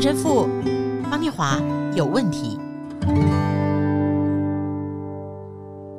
陈神父方念华有问题。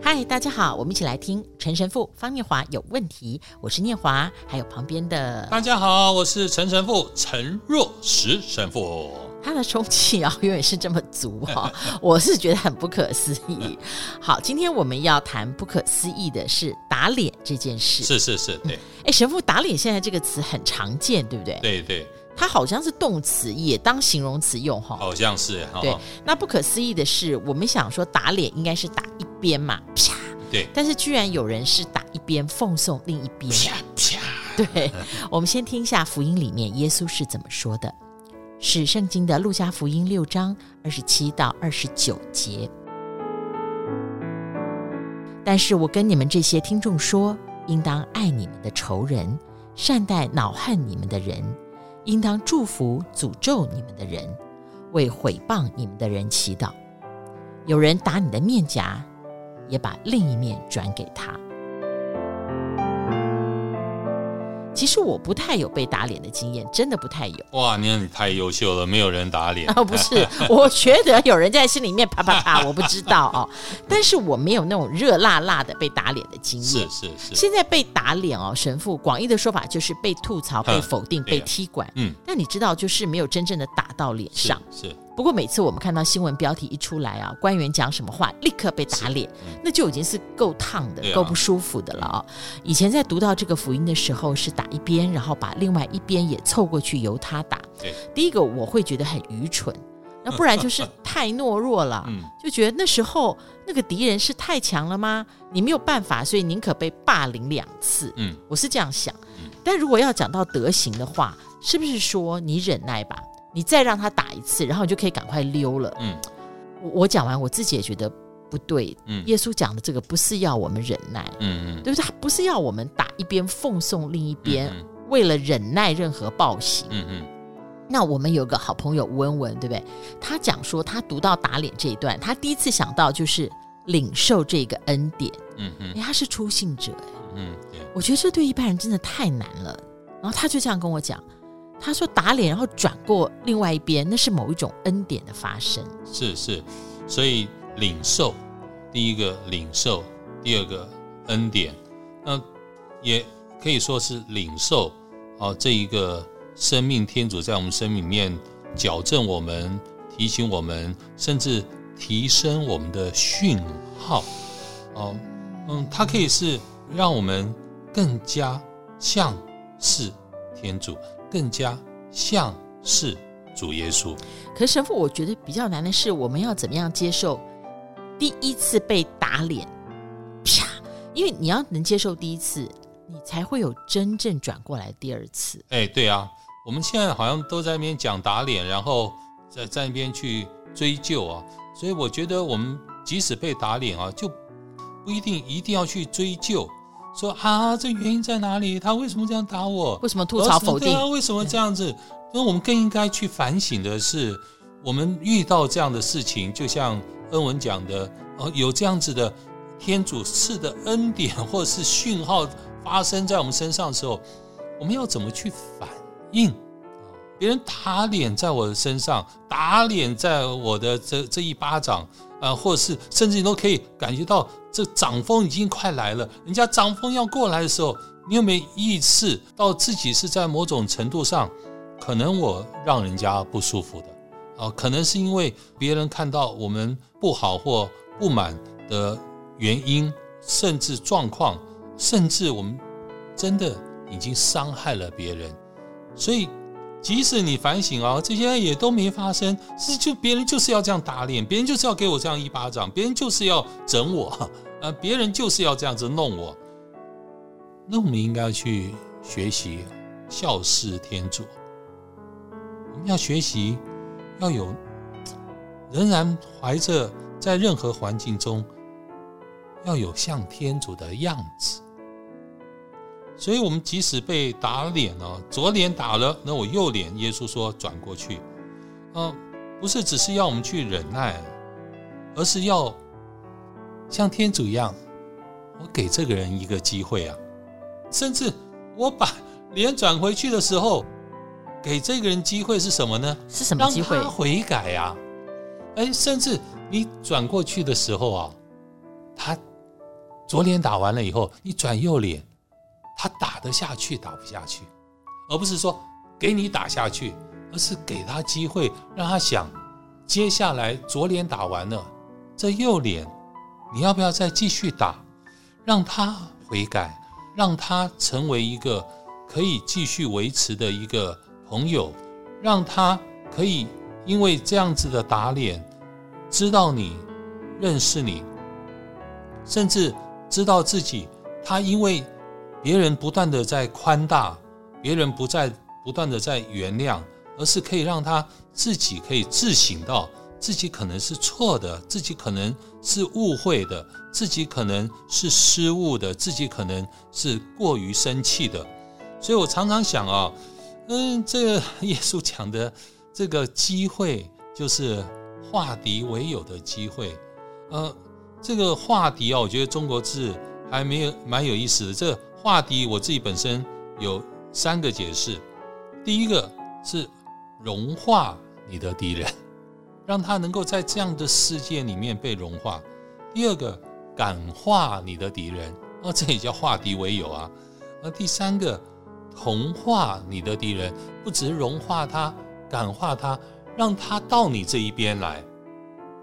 嗨，大家好，我们一起来听陈神父方念华有问题。我是念华，还有旁边的大家好，我是陈神父陈若石神父。他的充气啊，永远是这么足哈、哦，我是觉得很不可思议。好，今天我们要谈不可思议的是打脸这件事。是是是，对。哎、嗯，神父，打脸现在这个词很常见，对不对？对对。它好像是动词，也当形容词用哈。好像是。对。那不可思议的是，我们想说打脸应该是打一边嘛，啪。对。但是居然有人是打一边奉送另一边，啪啪。对。我们先听一下福音里面耶稣是怎么说的，是圣经的路加福音六章二十七到二十九节。但是我跟你们这些听众说，应当爱你们的仇人，善待恼恨你们的人。应当祝福诅咒你们的人，为毁谤你们的人祈祷。有人打你的面颊，也把另一面转给他。其实我不太有被打脸的经验，真的不太有。哇，你你太优秀了，没有人打脸。哦，不是，我觉得有人在心里面啪啪啪，我不知道哦。但是我没有那种热辣辣的被打脸的经验。是是是。现在被打脸哦，神父广义的说法就是被吐槽、被否定、被踢馆。嗯。但你知道，就是没有真正的打到脸上。是。是不过每次我们看到新闻标题一出来啊，官员讲什么话，立刻被打脸，嗯、那就已经是够烫的、够不舒服的了啊、哦！以前在读到这个福音的时候，是打一边，然后把另外一边也凑过去由他打。对，第一个我会觉得很愚蠢，那不然就是太懦弱了，就觉得那时候那个敌人是太强了吗？你没有办法，所以宁可被霸凌两次。嗯，我是这样想。但如果要讲到德行的话，是不是说你忍耐吧？你再让他打一次，然后你就可以赶快溜了。嗯，我我讲完，我自己也觉得不对。嗯，耶稣讲的这个不是要我们忍耐，嗯嗯，对不对？他不是要我们打一边奉送另一边，为了忍耐任何暴行。嗯嗯。那我们有个好朋友吴文文，对不对？他讲说，他读到打脸这一段，他第一次想到就是领受这个恩典。嗯嗯。哎，他是初信者，哎，嗯，我觉得这对一般人真的太难了。然后他就这样跟我讲。他说打脸，然后转过另外一边，那是某一种恩典的发生。是是，所以领受第一个领受，第二个恩典，那也可以说是领受啊，这一个生命天主在我们生命里面矫正我们、提醒我们，甚至提升我们的讯号。哦，嗯，它可以是让我们更加像是天主。更加像是主耶稣。可是神父，我觉得比较难的是，我们要怎么样接受第一次被打脸？啪！因为你要能接受第一次，你才会有真正转过来第二次。哎，对啊，我们现在好像都在那边讲打脸，然后在在那边去追究啊。所以我觉得，我们即使被打脸啊，就不一定一定要去追究。说啊，这原因在哪里？他为什么这样打我？为什么吐槽否定？对啊，为什么这样子？那我们更应该去反省的是，我们遇到这样的事情，就像恩文讲的，哦，有这样子的天主赐的恩典或者是讯号发生在我们身上的时候，我们要怎么去反应？别人打脸在我的身上，打脸在我的这这一巴掌。啊、或者是甚至你都可以感觉到这掌风已经快来了，人家掌风要过来的时候，你有没有意识到自己是在某种程度上，可能我让人家不舒服的啊、可能是因为别人看到我们不好或不满的原因，甚至状况，甚至我们真的已经伤害了别人，所以。即使你反省啊，这些也都没发生，是就别人就是要这样打脸，别人就是要给我这样一巴掌，别人就是要整我，啊，别人就是要这样子弄我。那我们应该去学习孝事天主，我们要学习要有仍然怀着在任何环境中要有像天主的样子。所以，我们即使被打脸了，左脸打了，那我右脸，耶稣说转过去，嗯，不是只是要我们去忍耐，而是要像天主一样，我给这个人一个机会啊，甚至我把脸转回去的时候，给这个人机会是什么呢？是什么机会？让他悔改呀、啊！哎，甚至你转过去的时候啊，他左脸打完了以后，你转右脸，他打得下去打不下去，而不是说给你打下去，而是给他机会，让他想，接下来左脸打完了，这右脸你要不要再继续打？让他悔改，让他成为一个可以继续维持的一个朋友，让他可以因为这样子的打脸，知道你，认识你，甚至知道自己，他因为别人不断的在宽大，别人不再不断的在原谅，而是可以让他自己可以自省到自己可能是错的，自己可能是误会的，自己可能是失误的，自己可能是过于生气的。所以我常常想啊，嗯，这个耶稣讲的这个机会就是。化敌为友的机会，呃，这个化敌啊，我觉得中国字还没有蛮有意思的。这个化敌，我自己本身有三个解释。第一个是融化你的敌人，让他能够在这样的世界里面被融化。第二个感化你的敌人，哦，这也叫化敌为友啊。那第三个同化你的敌人，不只是融化他，感化他。让他到你这一边来，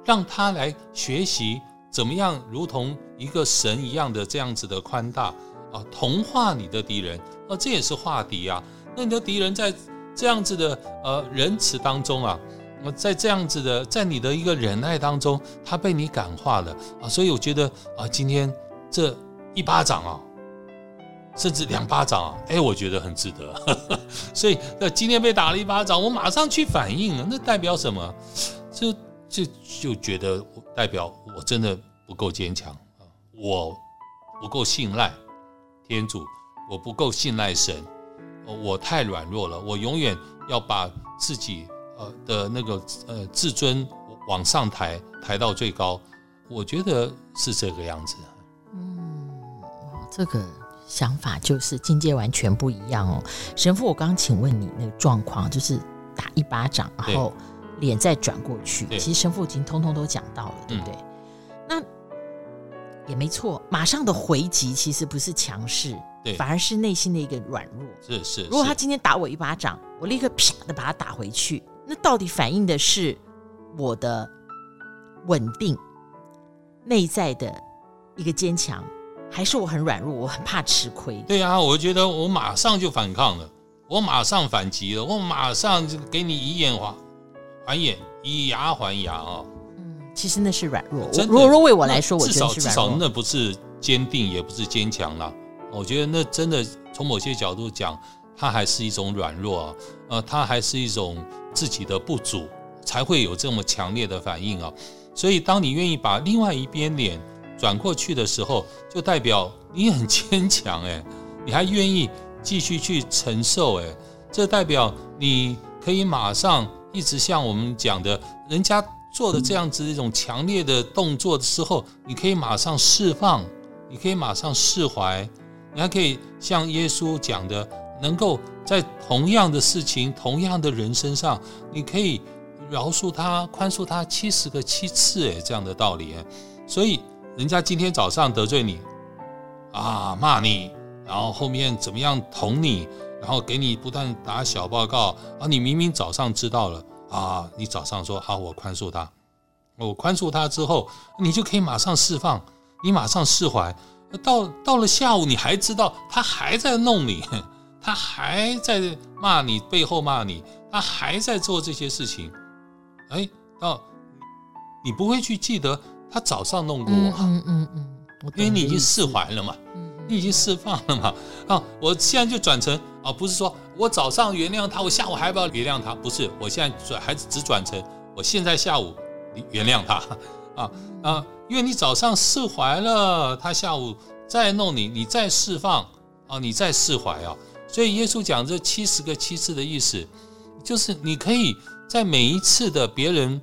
让他来学习怎么样，如同一个神一样的这样子的宽大啊，同化你的敌人啊，这也是化敌啊。那你的敌人在这样子的呃仁慈当中啊，那在这样子的，在你的一个忍耐当中，他被你感化了啊。所以我觉得啊，今天这一巴掌啊。甚至两巴掌啊，哎，我觉得很值得。所以，那今天被打了一巴掌，我马上去反应了，那代表什么？就就就觉得代表我真的不够坚强啊，我不够信赖天主，我不够信赖神，我太软弱了，我永远要把自己呃的那个呃自尊往上抬，抬到最高。我觉得是这个样子。嗯，这个。想法就是境界完全不一样哦，神父，我刚刚请问你那个状况，就是打一巴掌，然后脸再转过去，其实神父已经通通都讲到了，对不对？也没错，马上的回击其实不是强势，对，反而是内心的一个软弱。是是，如果他今天打我一巴掌，我立刻啪的把他打回去，那到底反映的是我的稳定内在的一个坚强？还是我很软弱，我很怕吃亏。对啊，我觉得我马上就反抗了，我马上反击了，我马上就给你以眼还还眼，以牙还牙啊！嗯，其实那是软弱。如果说为我来说，我觉得是软弱。至少至少那不是坚定，也不是坚强了。我觉得那真的从某些角度讲，它还是一种软弱啊，呃，它还是一种自己的不足，才会有这么强烈的反应啊。所以，当你愿意把另外一边脸。转过去的时候，就代表你很坚强哎，你还愿意继续去承受哎，这代表你可以马上一直像我们讲的，人家做的这样子一种强烈的动作的时候，你可以马上释放，你可以马上释怀，你还可以像耶稣讲的，能够在同样的事情、同样的人身上，你可以饶恕他、宽恕他七十个七次哎，这样的道理，所以。人家今天早上得罪你，啊，骂你，然后后面怎么样捅你，然后给你不断打小报告，啊，你明明早上知道了，啊，你早上说好，我宽恕他，我宽恕他之后，你就可以马上释放，你马上释怀。到到了下午，你还知道他还在弄你，他还在骂你，背后骂你，他还在做这些事情，哎，到你不会去记得。他早上弄过我，嗯嗯嗯，因为你已经释怀了嘛，嗯，你已经释放了嘛，啊，我现在就转成啊，不是说我早上原谅他，我下午还要不要原谅他？不是，我现在转还是只转成我现在下午你原谅他，啊啊，因为你早上释怀了，他下午再弄你，你再释放啊，你再释怀啊，所以耶稣讲这七十个七次的意思，就是你可以在每一次的别人。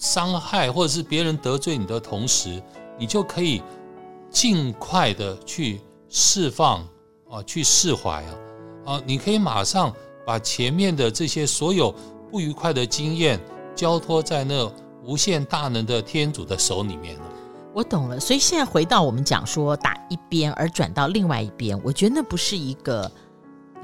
伤害或者是别人得罪你的同时，你就可以尽快的去释放啊，去释怀啊，啊，你可以马上把前面的这些所有不愉快的经验交托在那无限大能的天主的手里面了？我懂了，所以现在回到我们讲说打一边而转到另外一边，我觉得那不是一个。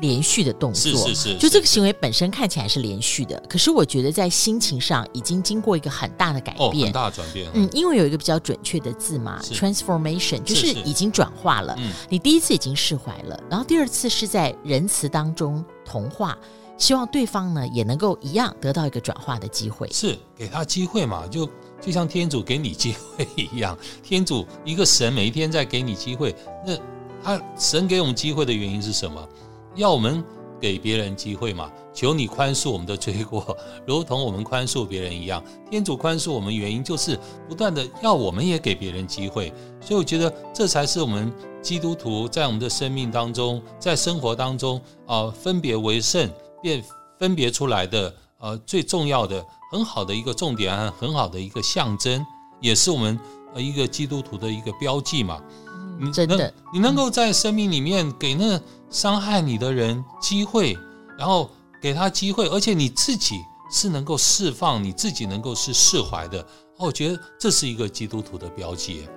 连续的动作，是是是，就这个行为本身看起来是连续的，可是我觉得在心情上已经经过一个很大的改变，哦、很大的转变。嗯，因为有一个比较准确的字嘛，transformation，就是已经转化了。嗯，你第一次已经释怀了，然后第二次是在仁慈当中同化，希望对方呢也能够一样得到一个转化的机会。是给他机会嘛？就就像天主给你机会一样，天主一个神每一天在给你机会，那他神给我们机会的原因是什么？要我们给别人机会嘛？求你宽恕我们的罪过，如同我们宽恕别人一样。天主宽恕我们原因就是不断的要我们也给别人机会，所以我觉得这才是我们基督徒在我们的生命当中，在生活当中啊、分别为圣，便分别出来的呃最重要的、很好的一个重点很好的一个象征，也是我们呃一个基督徒的一个标记嘛。嗯、真的，你能够在生命里面给那伤害你的人机会，然后给他机会，而且你自己是能够释放，你自己能够是释怀的，我觉得这是一个基督徒的标记。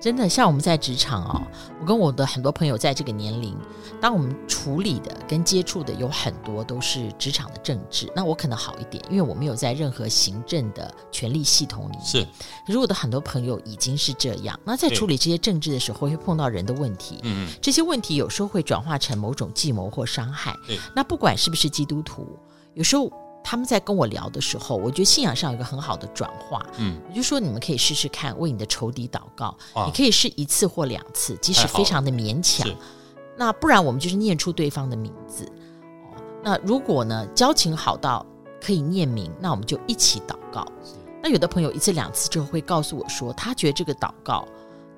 真的，像我们在职场哦，我跟我的很多朋友在这个年龄，当我们处理的跟接触的有很多都是职场的政治，那我可能好一点，因为我没有在任何行政的权力系统里面。是，可是我的很多朋友已经是这样。那在处理这些政治的时候，会碰到人的问题。嗯，这些问题有时候会转化成某种计谋或伤害。对，那不管是不是基督徒，有时候。他们在跟我聊的时候，我觉得信仰上有一个很好的转化。嗯，我就说你们可以试试看，为你的仇敌祷告。啊，你可以试一次或两次，即使非常的勉强。那不然我们就是念出对方的名字。哦，那如果呢，交情好到可以念名，那我们就一起祷告。那有的朋友一次两次之后会告诉我说，他觉得这个祷告。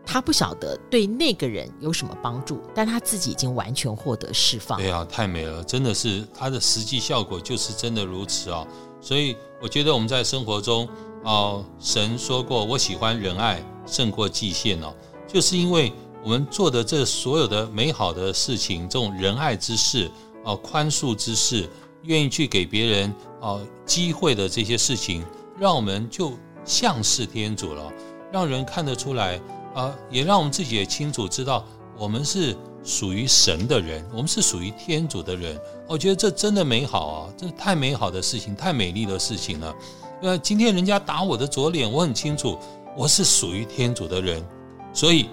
他不晓得对那个人有什么帮助，但他自己已经完全获得释放。对啊，太美了，真的是它的实际效果就是真的如此啊！所以我觉得我们在生活中哦，神说过，我喜欢仁爱胜过祭献哦，就是因为我们做的这所有的美好的事情，这种仁爱之事哦，宽恕之事，愿意去给别人哦机会的这些事情，让我们就像是天主了，让人看得出来。啊，也让我们自己也清楚知道，我们是属于神的人，我们是属于天主的人。我觉得这真的美好啊，这太美好的事情，太美丽的事情了。呃，今天人家打我的左脸，我很清楚，我是属于天主的人，所以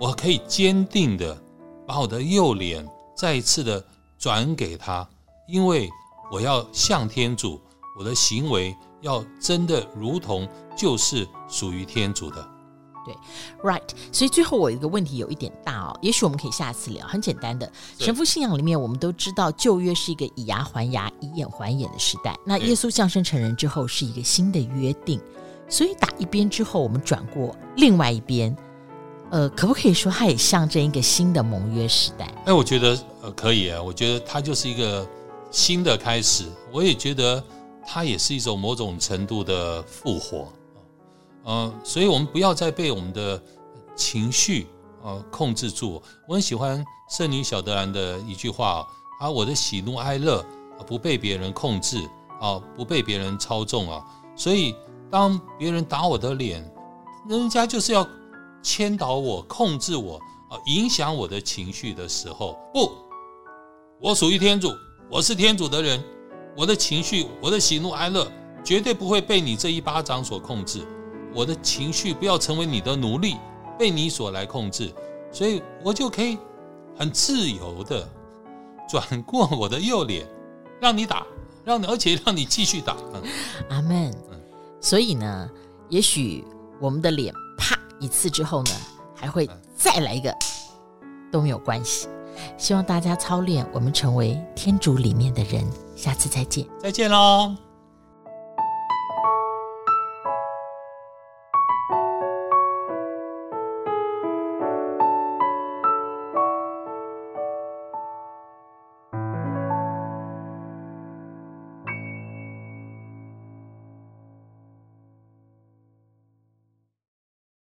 我可以坚定的把我的右脸再一次的转给他，因为我要向天主，我的行为要真的如同就是属于天主的。对，right。所以最后我有一个问题有一点大哦，也许我们可以下次聊。很简单的，神父信仰里面，我们都知道旧约是一个以牙还牙、以眼还眼的时代。那耶稣降生成人之后，是一个新的约定。所以打一边之后，我们转过另外一边，呃，可不可以说它也象征一个新的盟约时代？哎，我觉得呃可以啊，我觉得它就是一个新的开始。我也觉得它也是一种某种程度的复活。嗯，所以我们不要再被我们的情绪呃控制住。我很喜欢圣女小德兰的一句话啊，我的喜怒哀乐不被别人控制啊，不被别人操纵啊。所以当别人打我的脸，人家就是要牵导我、控制我啊，影响我的情绪的时候，不，我属于天主，我是天主的人，我的情绪、我的喜怒哀乐绝对不会被你这一巴掌所控制。我的情绪不要成为你的奴隶，被你所来控制，所以我就可以很自由的转过我的右脸，让你打，让你而且让你继续打。嗯、阿门。嗯、所以呢，也许我们的脸啪一次之后呢，还会再来一个，都没有关系。希望大家操练，我们成为天主里面的人。下次再见，再见喽。